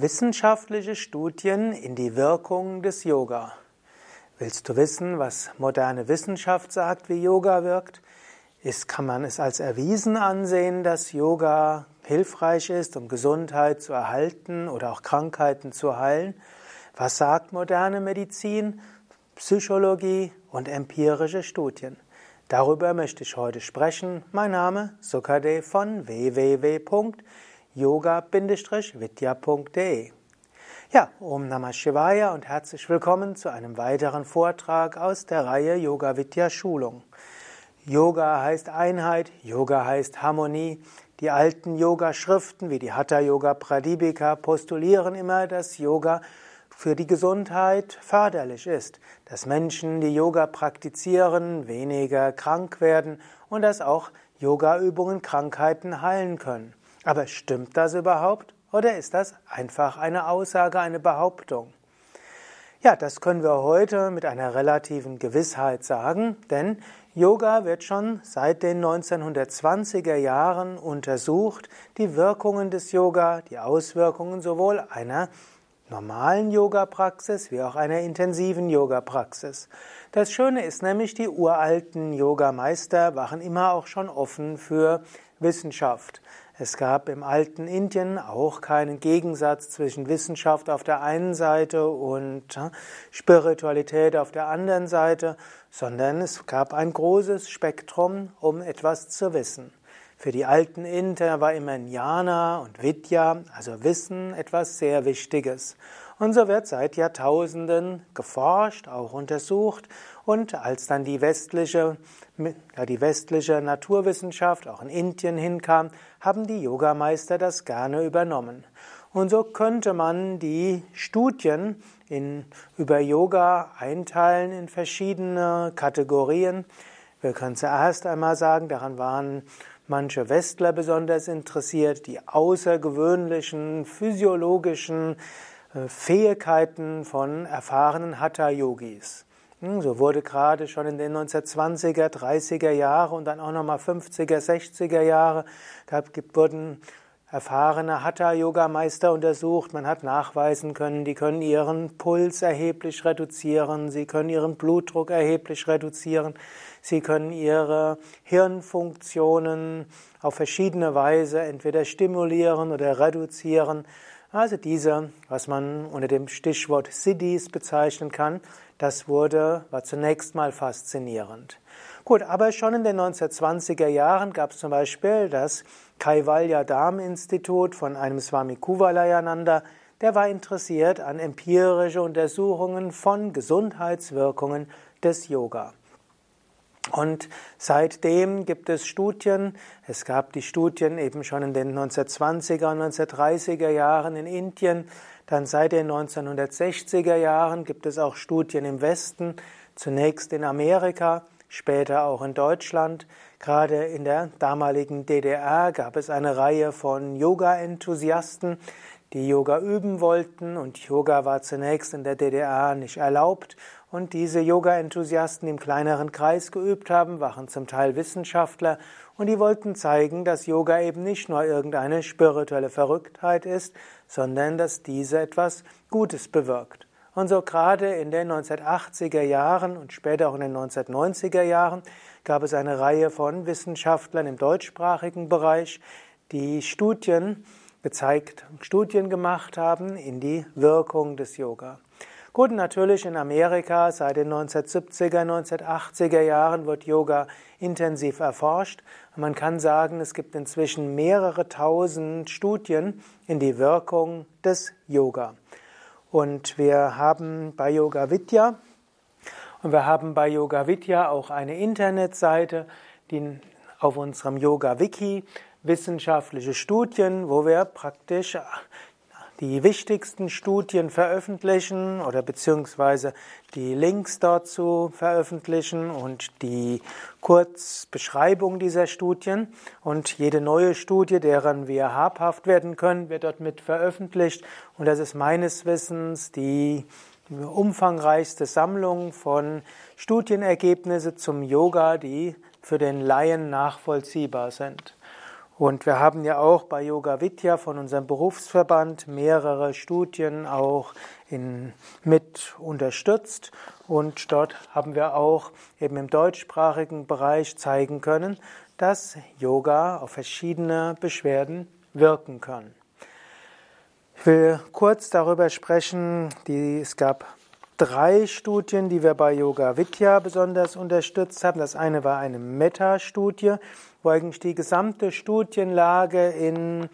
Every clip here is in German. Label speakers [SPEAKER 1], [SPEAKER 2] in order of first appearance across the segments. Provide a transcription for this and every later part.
[SPEAKER 1] Wissenschaftliche Studien in die Wirkung des Yoga. Willst du wissen, was moderne Wissenschaft sagt, wie Yoga wirkt? Ist, kann man es als erwiesen ansehen, dass Yoga hilfreich ist, um Gesundheit zu erhalten oder auch Krankheiten zu heilen? Was sagt moderne Medizin, Psychologie und empirische Studien? Darüber möchte ich heute sprechen. Mein Name Sukade von www yoga-vidya.de. Ja, Om Namah Shivaya und herzlich willkommen zu einem weiteren Vortrag aus der Reihe Yoga Vidya Schulung. Yoga heißt Einheit, Yoga heißt Harmonie. Die alten Yoga-Schriften wie die Hatha Yoga Pradipika postulieren immer, dass Yoga für die Gesundheit förderlich ist, dass Menschen, die Yoga praktizieren, weniger krank werden und dass auch Yoga-Übungen Krankheiten heilen können. Aber stimmt das überhaupt oder ist das einfach eine Aussage, eine Behauptung? Ja, das können wir heute mit einer relativen Gewissheit sagen, denn Yoga wird schon seit den 1920er Jahren untersucht, die Wirkungen des Yoga, die Auswirkungen sowohl einer normalen Yoga-Praxis wie auch einer intensiven Yoga-Praxis. Das Schöne ist nämlich, die uralten Yogameister waren immer auch schon offen für Wissenschaft. Es gab im alten Indien auch keinen Gegensatz zwischen Wissenschaft auf der einen Seite und Spiritualität auf der anderen Seite, sondern es gab ein großes Spektrum, um etwas zu wissen. Für die alten Inder war immer Jnana und Vidya, also Wissen, etwas sehr Wichtiges. Und so wird seit Jahrtausenden geforscht, auch untersucht. Und als dann die westliche, ja, die westliche Naturwissenschaft auch in Indien hinkam, haben die Yogameister das gerne übernommen. Und so könnte man die Studien in, über Yoga einteilen in verschiedene Kategorien. Wir können zuerst einmal sagen, daran waren manche Westler besonders interessiert, die außergewöhnlichen physiologischen äh, Fähigkeiten von erfahrenen Hatha-Yogis. Hm, so wurde gerade schon in den 1920er, 30er Jahre und dann auch nochmal 50er, 60er Jahre gab, wurden erfahrene Hatha-Yoga-Meister untersucht. Man hat nachweisen können, die können ihren Puls erheblich reduzieren, sie können ihren Blutdruck erheblich reduzieren, sie können ihre Hirnfunktionen auf verschiedene Weise entweder stimulieren oder reduzieren. Also diese, was man unter dem Stichwort Siddhis bezeichnen kann, das wurde, war zunächst mal faszinierend. Gut, aber schon in den 1920er Jahren gab es zum Beispiel das Kaivalya Dham Institut von einem Swami Kuvalayananda, der war interessiert an empirische Untersuchungen von Gesundheitswirkungen des Yoga. Und seitdem gibt es Studien. Es gab die Studien eben schon in den 1920er und 1930er Jahren in Indien. Dann seit den 1960er Jahren gibt es auch Studien im Westen, zunächst in Amerika, später auch in Deutschland. Gerade in der damaligen DDR gab es eine Reihe von Yoga-Enthusiasten, die Yoga üben wollten und Yoga war zunächst in der DDR nicht erlaubt und diese Yoga-Enthusiasten im kleineren Kreis geübt haben, waren zum Teil Wissenschaftler und die wollten zeigen, dass Yoga eben nicht nur irgendeine spirituelle Verrücktheit ist, sondern dass diese etwas Gutes bewirkt. Und so gerade in den 1980er Jahren und später auch in den 1990er Jahren gab es eine Reihe von Wissenschaftlern im deutschsprachigen Bereich, die Studien gezeigt, Studien gemacht haben in die Wirkung des Yoga. Gut, natürlich in Amerika seit den 1970er, 1980er Jahren wird Yoga intensiv erforscht. Man kann sagen, es gibt inzwischen mehrere tausend Studien in die Wirkung des Yoga. Und wir haben bei Yoga Vidya und wir haben bei Yoga Vidya auch eine Internetseite, die auf unserem Yoga Wiki wissenschaftliche Studien, wo wir praktisch die wichtigsten Studien veröffentlichen oder beziehungsweise die Links dazu veröffentlichen und die Kurzbeschreibung dieser Studien. Und jede neue Studie, deren wir habhaft werden können, wird dort mit veröffentlicht. Und das ist meines Wissens die umfangreichste Sammlung von Studienergebnissen zum Yoga, die für den Laien nachvollziehbar sind. Und wir haben ja auch bei Yoga Vidya von unserem Berufsverband mehrere Studien auch in, mit unterstützt. Und dort haben wir auch eben im deutschsprachigen Bereich zeigen können, dass Yoga auf verschiedene Beschwerden wirken kann. Ich will kurz darüber sprechen, die, es gab drei Studien, die wir bei Yoga Vidya besonders unterstützt haben. Das eine war eine Meta-Studie, wo eigentlich die gesamte Studienlage in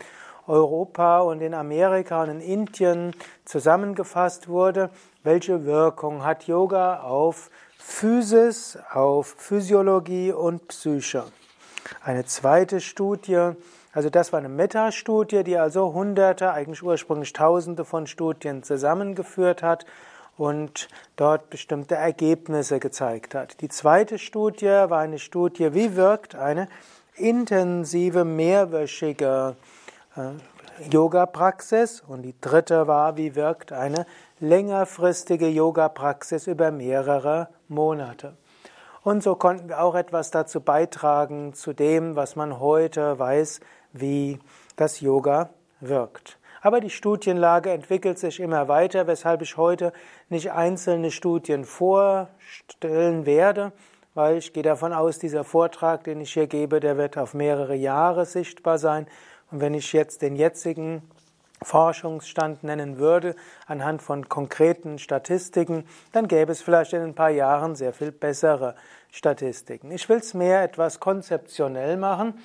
[SPEAKER 1] Europa und in Amerika und in Indien zusammengefasst wurde. Welche Wirkung hat Yoga auf Physis, auf Physiologie und Psyche? Eine zweite Studie, also das war eine Metastudie, die also hunderte, eigentlich ursprünglich tausende von Studien zusammengeführt hat und dort bestimmte Ergebnisse gezeigt hat. Die zweite Studie war eine Studie, wie wirkt eine intensive mehrwöchige äh, Yoga-Praxis und die dritte war, wie wirkt eine längerfristige Yoga-Praxis über mehrere Monate. Und so konnten wir auch etwas dazu beitragen, zu dem, was man heute weiß, wie das Yoga wirkt. Aber die Studienlage entwickelt sich immer weiter, weshalb ich heute nicht einzelne Studien vorstellen werde, weil ich gehe davon aus, dieser Vortrag, den ich hier gebe, der wird auf mehrere Jahre sichtbar sein. Und wenn ich jetzt den jetzigen Forschungsstand nennen würde, anhand von konkreten Statistiken, dann gäbe es vielleicht in ein paar Jahren sehr viel bessere Statistiken. Ich will es mehr etwas konzeptionell machen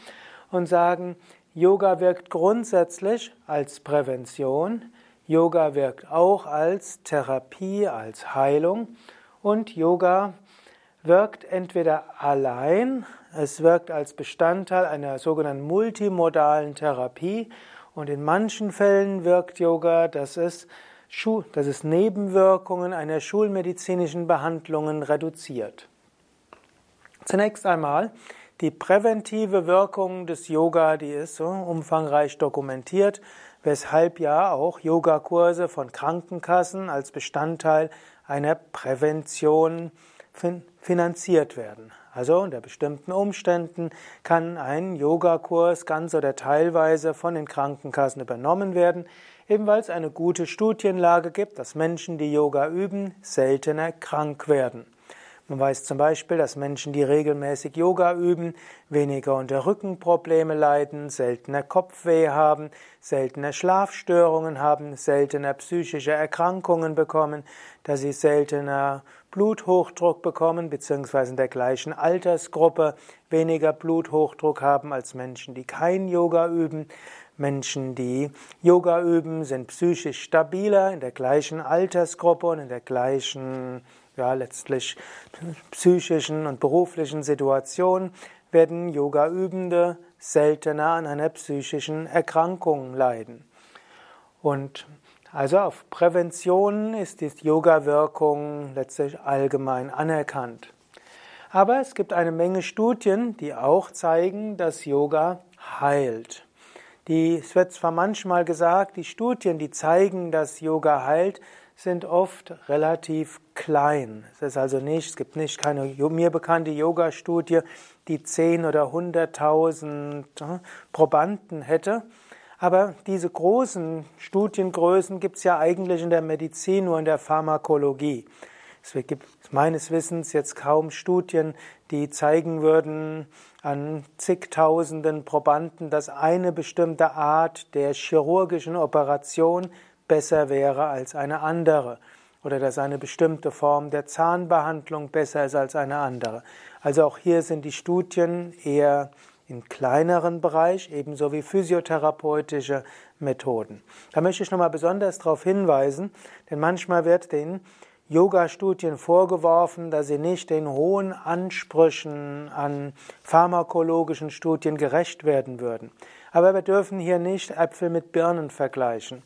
[SPEAKER 1] und sagen, Yoga wirkt grundsätzlich als Prävention, Yoga wirkt auch als Therapie, als Heilung und Yoga wirkt entweder allein, es wirkt als Bestandteil einer sogenannten multimodalen Therapie und in manchen Fällen wirkt Yoga, dass es, dass es Nebenwirkungen einer schulmedizinischen Behandlungen reduziert. Zunächst einmal die präventive Wirkung des Yoga, die ist so umfangreich dokumentiert, weshalb ja auch Yogakurse von Krankenkassen als Bestandteil einer Prävention finanziert werden. Also unter bestimmten Umständen kann ein Yogakurs ganz oder teilweise von den Krankenkassen übernommen werden, eben weil es eine gute Studienlage gibt, dass Menschen, die Yoga üben, seltener krank werden. Man weiß zum Beispiel, dass Menschen, die regelmäßig Yoga üben, weniger unter Rückenprobleme leiden, seltener Kopfweh haben, seltener Schlafstörungen haben, seltener psychische Erkrankungen bekommen, dass sie seltener Bluthochdruck bekommen, beziehungsweise in der gleichen Altersgruppe weniger Bluthochdruck haben als Menschen, die kein Yoga üben. Menschen, die Yoga üben, sind psychisch stabiler in der gleichen Altersgruppe und in der gleichen, ja, letztlich psychischen und beruflichen Situation werden Yoga-Übende seltener an einer psychischen Erkrankung leiden. Und also auf Prävention ist die Yoga-Wirkung letztlich allgemein anerkannt. Aber es gibt eine Menge Studien, die auch zeigen, dass Yoga heilt. Die, es wird zwar manchmal gesagt, die Studien, die zeigen, dass Yoga heilt, sind oft relativ klein. Es ist also nicht, es gibt nicht keine mir bekannte Yoga-Studie, die 10 oder 100.000 äh, Probanden hätte. Aber diese großen Studiengrößen gibt es ja eigentlich in der Medizin, nur in der Pharmakologie. Es gibt meines Wissens jetzt kaum Studien, die zeigen würden an zigtausenden Probanden, dass eine bestimmte Art der chirurgischen Operation besser wäre als eine andere oder dass eine bestimmte Form der Zahnbehandlung besser ist als eine andere. Also auch hier sind die Studien eher im kleineren Bereich, ebenso wie physiotherapeutische Methoden. Da möchte ich nochmal besonders darauf hinweisen, denn manchmal wird den Yoga-Studien vorgeworfen, dass sie nicht den hohen Ansprüchen an pharmakologischen Studien gerecht werden würden. Aber wir dürfen hier nicht Äpfel mit Birnen vergleichen.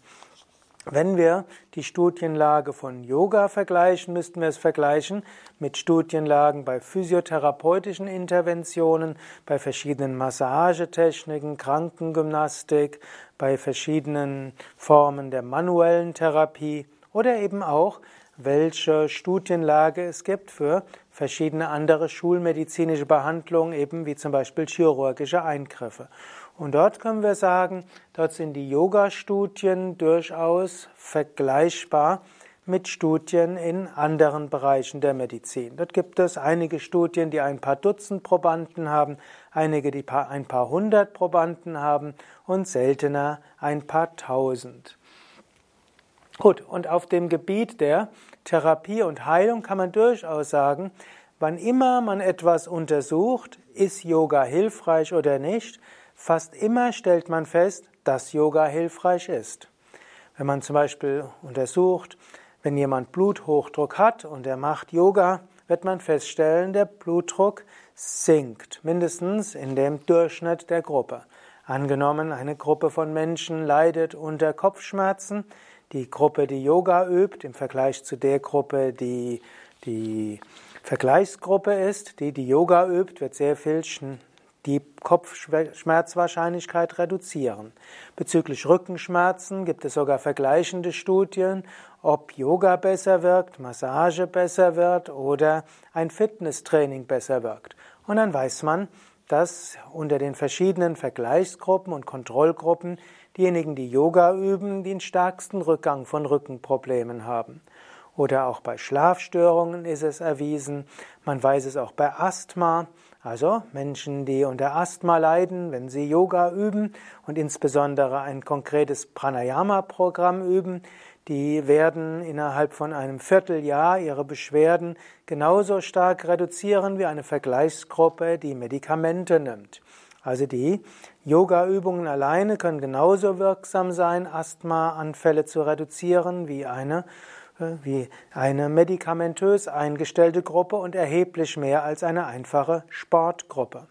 [SPEAKER 1] Wenn wir die Studienlage von Yoga vergleichen, müssten wir es vergleichen mit Studienlagen bei physiotherapeutischen Interventionen, bei verschiedenen Massagetechniken, Krankengymnastik, bei verschiedenen Formen der manuellen Therapie oder eben auch, welche Studienlage es gibt für verschiedene andere schulmedizinische Behandlungen, eben wie zum Beispiel chirurgische Eingriffe. Und dort können wir sagen, dort sind die Yoga-Studien durchaus vergleichbar mit Studien in anderen Bereichen der Medizin. Dort gibt es einige Studien, die ein paar Dutzend Probanden haben, einige, die ein paar hundert Probanden haben und seltener ein paar tausend. Gut, und auf dem Gebiet der Therapie und Heilung kann man durchaus sagen, wann immer man etwas untersucht, ist Yoga hilfreich oder nicht, fast immer stellt man fest, dass Yoga hilfreich ist. Wenn man zum Beispiel untersucht, wenn jemand Bluthochdruck hat und er macht Yoga, wird man feststellen, der Blutdruck sinkt, mindestens in dem Durchschnitt der Gruppe. Angenommen, eine Gruppe von Menschen leidet unter Kopfschmerzen, die Gruppe, die Yoga übt, im Vergleich zu der Gruppe, die die Vergleichsgruppe ist, die die Yoga übt, wird sehr viel die Kopfschmerzwahrscheinlichkeit reduzieren. Bezüglich Rückenschmerzen gibt es sogar vergleichende Studien, ob Yoga besser wirkt, Massage besser wird oder ein Fitnesstraining besser wirkt. Und dann weiß man, dass unter den verschiedenen Vergleichsgruppen und Kontrollgruppen diejenigen, die Yoga üben, den stärksten Rückgang von Rückenproblemen haben. Oder auch bei Schlafstörungen ist es erwiesen. Man weiß es auch bei Asthma. Also Menschen, die unter Asthma leiden, wenn sie Yoga üben und insbesondere ein konkretes Pranayama-Programm üben, die werden innerhalb von einem Vierteljahr ihre Beschwerden genauso stark reduzieren wie eine Vergleichsgruppe, die Medikamente nimmt. Also die Yoga-Übungen alleine können genauso wirksam sein, Asthmaanfälle zu reduzieren wie eine wie eine medikamentös eingestellte Gruppe und erheblich mehr als eine einfache Sportgruppe.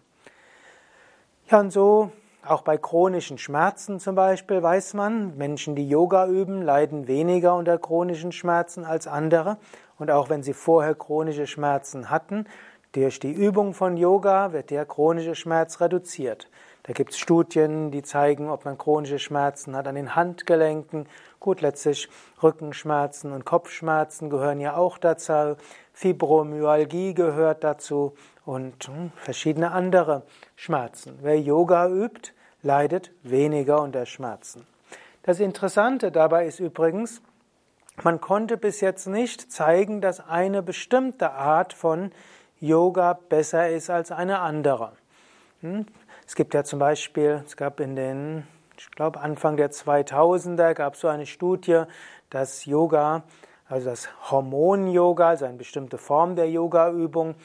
[SPEAKER 1] Ja, und so auch bei chronischen Schmerzen zum Beispiel weiß man, Menschen, die Yoga üben, leiden weniger unter chronischen Schmerzen als andere. Und auch wenn sie vorher chronische Schmerzen hatten, durch die Übung von Yoga wird der chronische Schmerz reduziert. Da gibt es Studien, die zeigen, ob man chronische Schmerzen hat an den Handgelenken. Gut, letztlich Rückenschmerzen und Kopfschmerzen gehören ja auch dazu. Fibromyalgie gehört dazu und hm, verschiedene andere Schmerzen. Wer Yoga übt, leidet weniger unter Schmerzen. Das Interessante dabei ist übrigens, man konnte bis jetzt nicht zeigen, dass eine bestimmte Art von Yoga besser ist als eine andere. Hm? Es gibt ja zum Beispiel, es gab in den, ich glaube Anfang der 2000er, gab es so eine Studie, dass Yoga, also das Hormon-Yoga, also eine bestimmte Form der Yoga-Übung,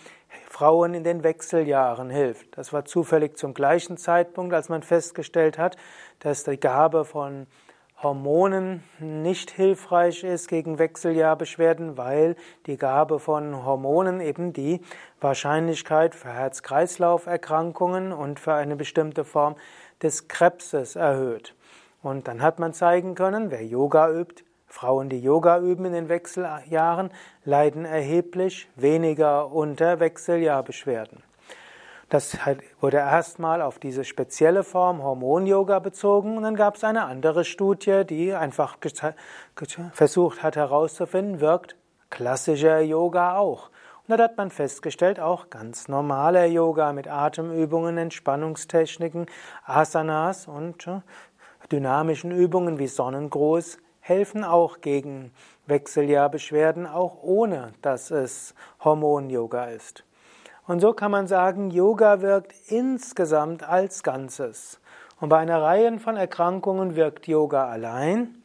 [SPEAKER 1] Frauen in den Wechseljahren hilft. Das war zufällig zum gleichen Zeitpunkt, als man festgestellt hat, dass die Gabe von Hormonen nicht hilfreich ist gegen Wechseljahrbeschwerden, weil die Gabe von Hormonen eben die Wahrscheinlichkeit für Herz-Kreislauf-Erkrankungen und für eine bestimmte Form des Krebses erhöht. Und dann hat man zeigen können, wer Yoga übt, Frauen, die Yoga üben in den Wechseljahren, leiden erheblich weniger unter Wechseljahrbeschwerden. Das wurde erstmal auf diese spezielle Form Hormon-Yoga bezogen und dann gab es eine andere Studie, die einfach versucht hat herauszufinden, wirkt klassischer Yoga auch. Und da hat man festgestellt, auch ganz normaler Yoga mit Atemübungen, Entspannungstechniken, Asanas und dynamischen Übungen wie Sonnengruß helfen auch gegen Wechseljahrbeschwerden, auch ohne dass es Hormon-Yoga ist. Und so kann man sagen, Yoga wirkt insgesamt als Ganzes. Und bei einer Reihe von Erkrankungen wirkt Yoga allein.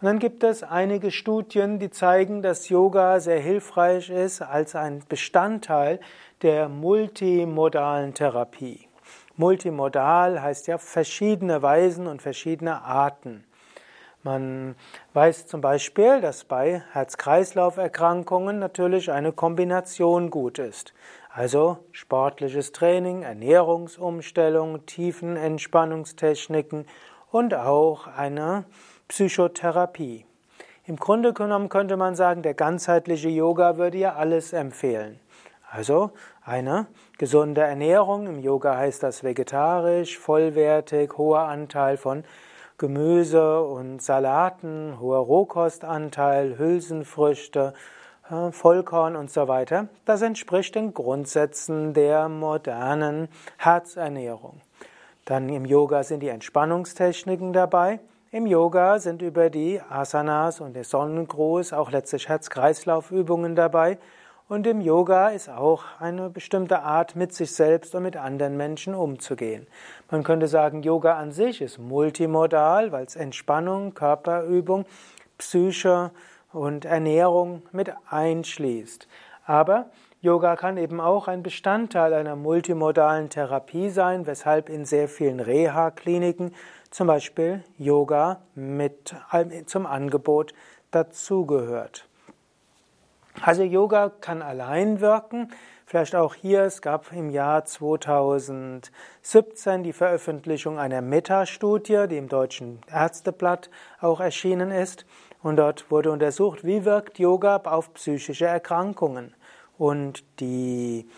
[SPEAKER 1] Und dann gibt es einige Studien, die zeigen, dass Yoga sehr hilfreich ist als ein Bestandteil der multimodalen Therapie. Multimodal heißt ja verschiedene Weisen und verschiedene Arten. Man weiß zum Beispiel, dass bei Herz-Kreislauf-Erkrankungen natürlich eine Kombination gut ist. Also sportliches Training, Ernährungsumstellung, Tiefenentspannungstechniken und auch eine Psychotherapie. Im Grunde genommen könnte man sagen, der ganzheitliche Yoga würde ja alles empfehlen. Also eine gesunde Ernährung, im Yoga heißt das vegetarisch, vollwertig, hoher Anteil von Gemüse und Salaten, hoher Rohkostanteil, Hülsenfrüchte, äh, Vollkorn und so weiter. Das entspricht den Grundsätzen der modernen Herzernährung. Dann im Yoga sind die Entspannungstechniken dabei. Im Yoga sind über die Asanas und den Sonnengruß auch letztlich Herz-Kreislauf-Übungen dabei. Und im Yoga ist auch eine bestimmte Art, mit sich selbst und mit anderen Menschen umzugehen. Man könnte sagen, Yoga an sich ist multimodal, weil es Entspannung, Körperübung, Psyche und Ernährung mit einschließt. Aber Yoga kann eben auch ein Bestandteil einer multimodalen Therapie sein, weshalb in sehr vielen Reha-Kliniken zum Beispiel Yoga mit zum Angebot dazugehört. Also Yoga kann allein wirken. Vielleicht auch hier, es gab im Jahr 2017 die Veröffentlichung einer Metastudie, die im Deutschen Ärzteblatt auch erschienen ist. Und dort wurde untersucht, wie wirkt Yoga auf psychische Erkrankungen. Und die,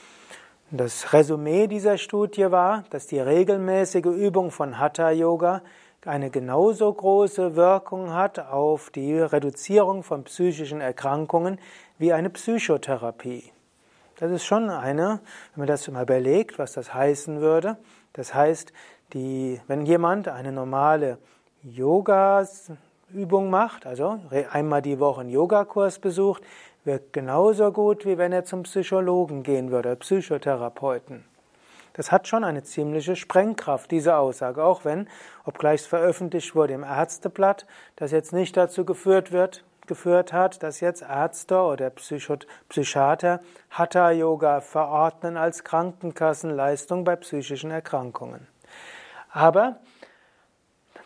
[SPEAKER 1] das Resümee dieser Studie war, dass die regelmäßige Übung von Hatha Yoga eine genauso große Wirkung hat auf die Reduzierung von psychischen Erkrankungen wie eine Psychotherapie. Das ist schon eine, wenn man das mal überlegt, was das heißen würde. Das heißt, die, wenn jemand eine normale Yoga-Übung macht, also einmal die Woche einen Yogakurs besucht, wirkt genauso gut, wie wenn er zum Psychologen gehen würde, Psychotherapeuten. Das hat schon eine ziemliche Sprengkraft, diese Aussage, auch wenn, obgleich es veröffentlicht wurde im Ärzteblatt, das jetzt nicht dazu geführt wird, geführt hat, dass jetzt Ärzte oder Psychiater Hatha Yoga verordnen als Krankenkassenleistung bei psychischen Erkrankungen. Aber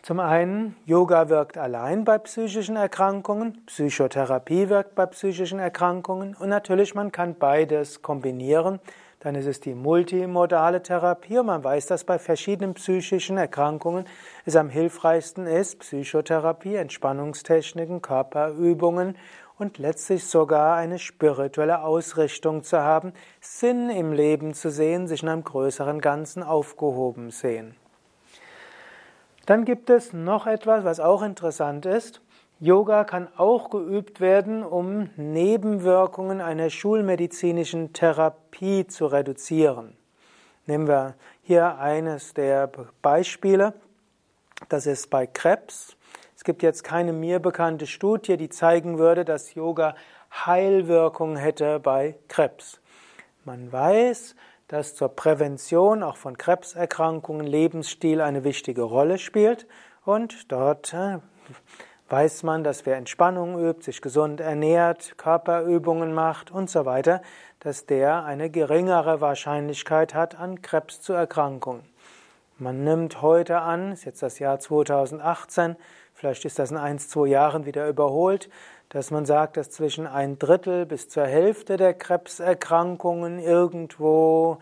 [SPEAKER 1] zum einen, Yoga wirkt allein bei psychischen Erkrankungen, Psychotherapie wirkt bei psychischen Erkrankungen und natürlich man kann beides kombinieren dann ist es die multimodale Therapie und man weiß, dass bei verschiedenen psychischen Erkrankungen es am hilfreichsten ist, Psychotherapie, Entspannungstechniken, Körperübungen und letztlich sogar eine spirituelle Ausrichtung zu haben, Sinn im Leben zu sehen, sich in einem größeren Ganzen aufgehoben sehen. Dann gibt es noch etwas, was auch interessant ist. Yoga kann auch geübt werden, um Nebenwirkungen einer schulmedizinischen Therapie zu reduzieren. Nehmen wir hier eines der Beispiele. Das ist bei Krebs. Es gibt jetzt keine mir bekannte Studie, die zeigen würde, dass Yoga Heilwirkung hätte bei Krebs. Man weiß, dass zur Prävention auch von Krebserkrankungen Lebensstil eine wichtige Rolle spielt und dort äh, weiß man, dass wer Entspannung übt, sich gesund ernährt, Körperübungen macht und so weiter, dass der eine geringere Wahrscheinlichkeit hat, an Krebs zu erkranken. Man nimmt heute an, ist jetzt das Jahr 2018, vielleicht ist das in ein, zwei Jahren wieder überholt, dass man sagt, dass zwischen ein Drittel bis zur Hälfte der Krebserkrankungen irgendwo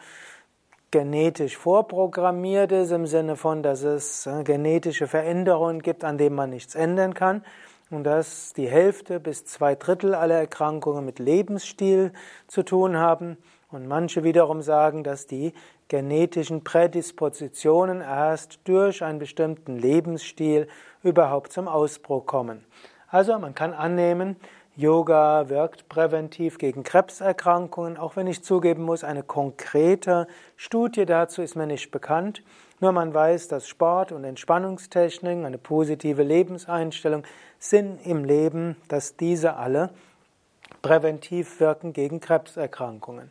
[SPEAKER 1] genetisch vorprogrammiert ist, im Sinne von, dass es äh, genetische Veränderungen gibt, an denen man nichts ändern kann. Und dass die Hälfte bis zwei Drittel aller Erkrankungen mit Lebensstil zu tun haben. Und manche wiederum sagen, dass die genetischen Prädispositionen erst durch einen bestimmten Lebensstil überhaupt zum Ausbruch kommen. Also man kann annehmen, Yoga wirkt präventiv gegen Krebserkrankungen, auch wenn ich zugeben muss, eine konkrete Studie dazu ist mir nicht bekannt. Nur man weiß, dass Sport und Entspannungstechniken, eine positive Lebenseinstellung, Sinn im Leben, dass diese alle präventiv wirken gegen Krebserkrankungen.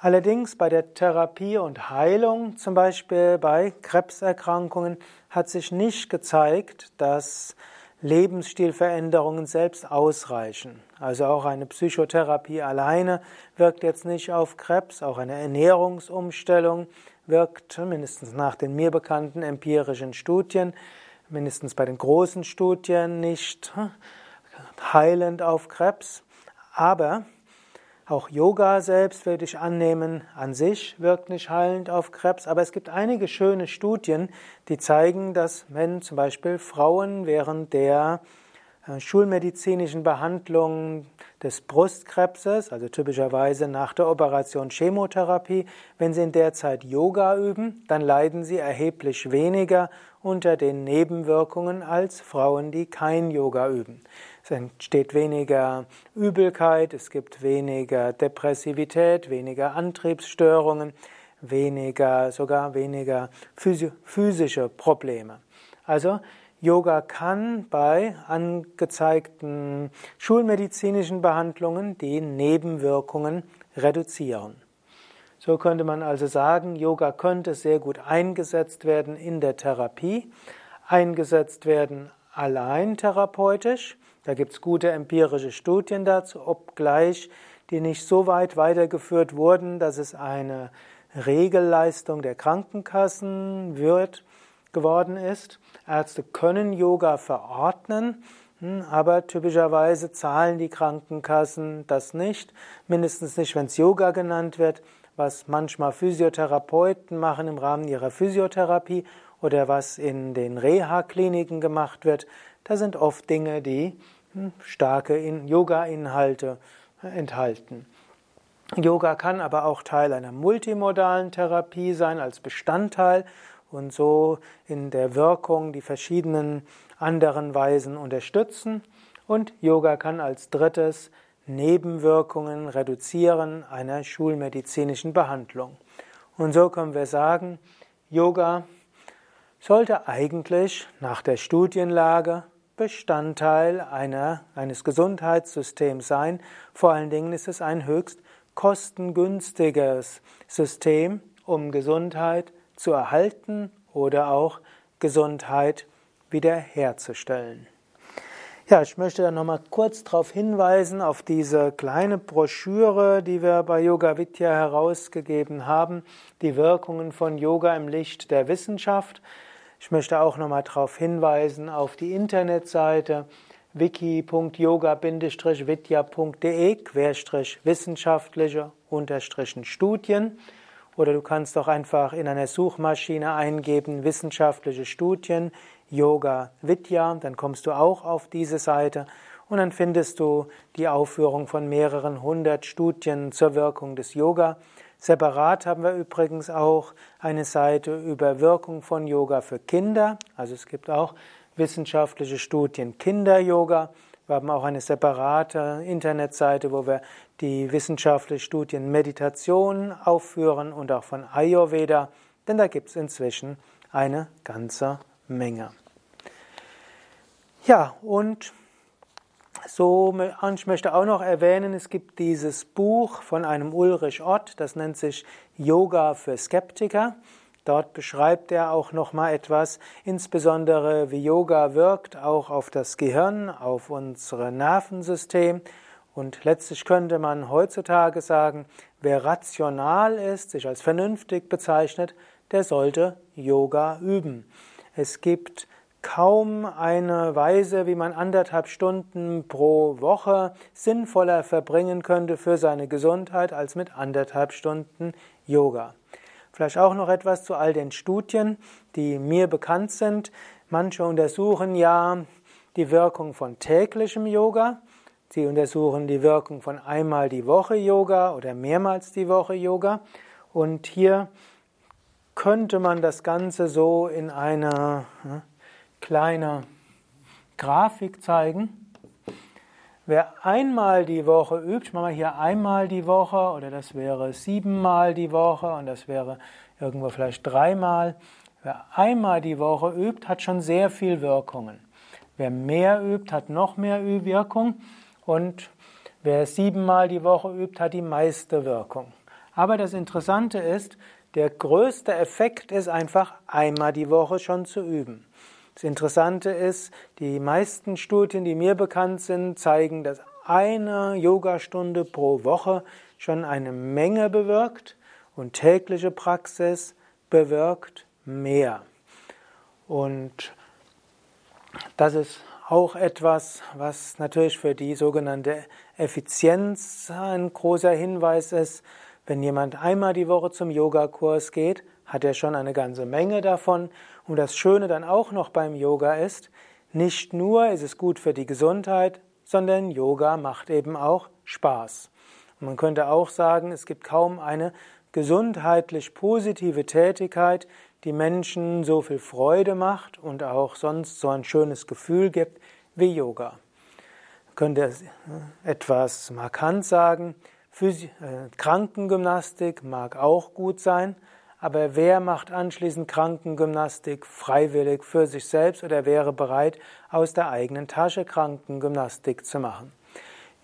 [SPEAKER 1] Allerdings bei der Therapie und Heilung, zum Beispiel bei Krebserkrankungen, hat sich nicht gezeigt, dass Lebensstilveränderungen selbst ausreichen. Also auch eine Psychotherapie alleine wirkt jetzt nicht auf Krebs, auch eine Ernährungsumstellung wirkt mindestens nach den mir bekannten empirischen Studien, mindestens bei den großen Studien nicht heilend auf Krebs. Aber auch Yoga selbst würde ich annehmen, an sich wirkt nicht heilend auf Krebs, aber es gibt einige schöne Studien, die zeigen, dass wenn zum Beispiel Frauen während der schulmedizinischen Behandlung des Brustkrebses, also typischerweise nach der Operation Chemotherapie, wenn Sie in der Zeit Yoga üben, dann leiden Sie erheblich weniger unter den Nebenwirkungen als Frauen, die kein Yoga üben. Es entsteht weniger Übelkeit, es gibt weniger Depressivität, weniger Antriebsstörungen, weniger, sogar weniger physische Probleme. Also Yoga kann bei angezeigten schulmedizinischen Behandlungen die Nebenwirkungen reduzieren. So könnte man also sagen, Yoga könnte sehr gut eingesetzt werden in der Therapie, eingesetzt werden allein therapeutisch. Da gibt es gute empirische Studien dazu, obgleich die nicht so weit weitergeführt wurden, dass es eine Regelleistung der Krankenkassen wird geworden ist. Ärzte können Yoga verordnen, hm, aber typischerweise zahlen die Krankenkassen das nicht, mindestens nicht, wenn es Yoga genannt wird, was manchmal Physiotherapeuten machen im Rahmen ihrer Physiotherapie oder was in den Reha-Kliniken gemacht wird. Da sind oft Dinge, die hm, starke Yoga-Inhalte enthalten. Yoga kann aber auch Teil einer multimodalen Therapie sein als Bestandteil und so in der Wirkung die verschiedenen anderen Weisen unterstützen. Und Yoga kann als drittes Nebenwirkungen reduzieren einer schulmedizinischen Behandlung. Und so können wir sagen, Yoga sollte eigentlich nach der Studienlage Bestandteil einer, eines Gesundheitssystems sein. Vor allen Dingen ist es ein höchst kostengünstiges System, um Gesundheit zu erhalten oder auch Gesundheit wiederherzustellen. Ja, ich möchte dann nochmal kurz darauf hinweisen, auf diese kleine Broschüre, die wir bei Yoga Vidya herausgegeben haben, die Wirkungen von Yoga im Licht der Wissenschaft. Ich möchte auch nochmal darauf hinweisen, auf die Internetseite wiki.yoga-vidya.de wissenschaftliche Studien. Oder du kannst auch einfach in einer Suchmaschine eingeben wissenschaftliche Studien, Yoga Vidya, dann kommst du auch auf diese Seite und dann findest du die Aufführung von mehreren hundert Studien zur Wirkung des Yoga. Separat haben wir übrigens auch eine Seite über Wirkung von Yoga für Kinder. Also es gibt auch wissenschaftliche Studien Kinder-Yoga. Wir haben auch eine separate Internetseite, wo wir die wissenschaftlichen Studien Meditation aufführen und auch von Ayurveda, denn da gibt es inzwischen eine ganze Menge. Ja, und so, ich möchte auch noch erwähnen, es gibt dieses Buch von einem Ulrich Ott, das nennt sich Yoga für Skeptiker. Dort beschreibt er auch noch mal etwas, insbesondere wie Yoga wirkt, auch auf das Gehirn, auf unser Nervensystem. Und letztlich könnte man heutzutage sagen, wer rational ist, sich als vernünftig bezeichnet, der sollte Yoga üben. Es gibt kaum eine Weise, wie man anderthalb Stunden pro Woche sinnvoller verbringen könnte für seine Gesundheit als mit anderthalb Stunden Yoga. Vielleicht auch noch etwas zu all den Studien, die mir bekannt sind. Manche untersuchen ja die Wirkung von täglichem Yoga. Sie untersuchen die Wirkung von einmal die Woche Yoga oder mehrmals die Woche Yoga. Und hier könnte man das Ganze so in einer hm, kleine Grafik zeigen. Wer einmal die Woche übt, ich mache mal hier einmal die Woche oder das wäre siebenmal die Woche und das wäre irgendwo vielleicht dreimal. Wer einmal die Woche übt, hat schon sehr viel Wirkungen. Wer mehr übt, hat noch mehr Wirkung und wer siebenmal die Woche übt, hat die meiste Wirkung. Aber das Interessante ist, der größte Effekt ist einfach einmal die Woche schon zu üben. Das Interessante ist, die meisten Studien, die mir bekannt sind, zeigen, dass eine Yogastunde pro Woche schon eine Menge bewirkt und tägliche Praxis bewirkt mehr. Und das ist auch etwas, was natürlich für die sogenannte Effizienz ein großer Hinweis ist. Wenn jemand einmal die Woche zum Yogakurs geht, hat er schon eine ganze Menge davon. Und das Schöne dann auch noch beim Yoga ist, Nicht nur ist es gut für die Gesundheit, sondern Yoga macht eben auch Spaß. man könnte auch sagen, es gibt kaum eine gesundheitlich positive Tätigkeit, die Menschen so viel Freude macht und auch sonst so ein schönes Gefühl gibt wie Yoga. Man könnte äh, etwas markant sagen, Physi äh, Krankengymnastik mag auch gut sein, aber wer macht anschließend Krankengymnastik freiwillig für sich selbst oder wäre bereit, aus der eigenen Tasche Krankengymnastik zu machen?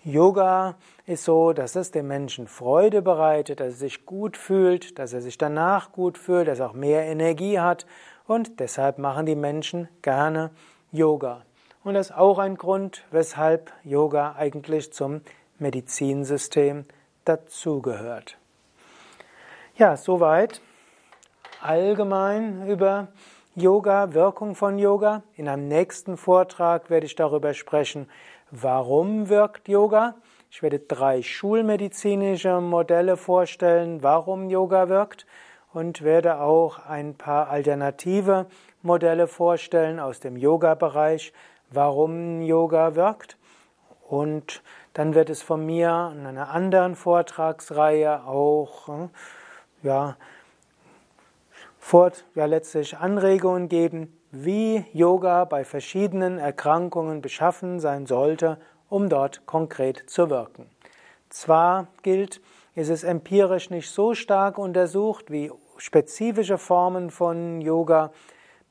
[SPEAKER 1] Yoga ist so, dass es dem Menschen Freude bereitet, dass er sich gut fühlt, dass er sich danach gut fühlt, dass er auch mehr Energie hat und deshalb machen die Menschen gerne Yoga. Und das ist auch ein Grund, weshalb Yoga eigentlich zum Medizinsystem dazugehört. Ja, soweit allgemein über Yoga, Wirkung von Yoga. In einem nächsten Vortrag werde ich darüber sprechen, Warum wirkt Yoga? Ich werde drei schulmedizinische Modelle vorstellen, warum Yoga wirkt und werde auch ein paar alternative Modelle vorstellen aus dem Yoga-Bereich, warum Yoga wirkt. Und dann wird es von mir in einer anderen Vortragsreihe auch hm, ja, fort, ja letztlich Anregungen geben, wie Yoga bei verschiedenen Erkrankungen beschaffen sein sollte, um dort konkret zu wirken. Zwar gilt, ist es empirisch nicht so stark untersucht, wie spezifische Formen von Yoga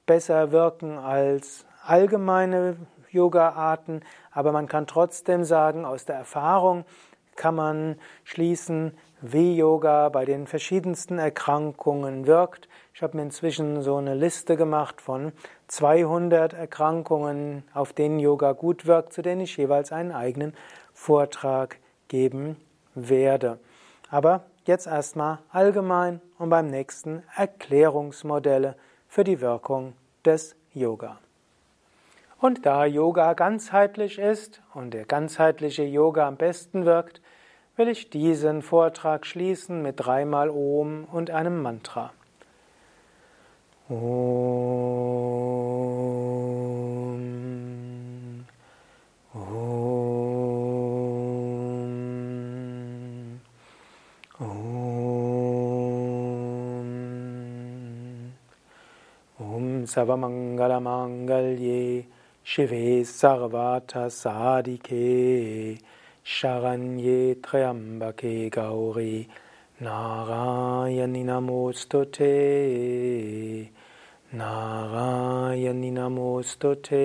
[SPEAKER 1] besser wirken als allgemeine Yoga-Arten, aber man kann trotzdem sagen, aus der Erfahrung kann man schließen, wie Yoga bei den verschiedensten Erkrankungen wirkt. Ich habe mir inzwischen so eine Liste gemacht von 200 Erkrankungen, auf denen Yoga gut wirkt, zu denen ich jeweils einen eigenen Vortrag geben werde. Aber jetzt erstmal allgemein und beim nächsten Erklärungsmodelle für die Wirkung des Yoga. Und da Yoga ganzheitlich ist und der ganzheitliche Yoga am besten wirkt, will ich diesen Vortrag schließen mit dreimal Om und einem Mantra. Om. Om. Om. Om Savamangalamangalye Shive Sarvata Sadike Sharanye Triambake Gauri Narayani Namostute Narayani Namostute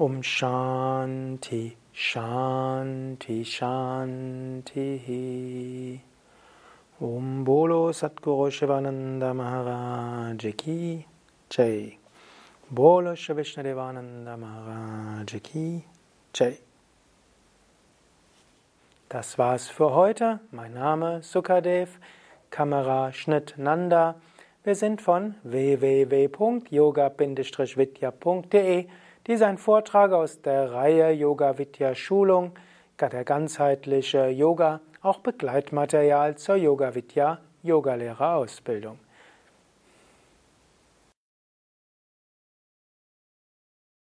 [SPEAKER 1] Om Shanti Shanti Shanti. Om Bolo Satguru Shivananda Maharaj Ki Jai. Bolo Shri Vishnadevananda Maharaj Ki Jai. Das war's für heute. Mein Name Sukadev, Kamera Schnitt Nanda. Wir sind von www.yoga-vidya.de. Dies ist ein Vortrag aus der Reihe Yoga Vidya Schulung, der ganzheitliche Yoga, auch Begleitmaterial zur Yoga Vidya Yogalehrerausbildung.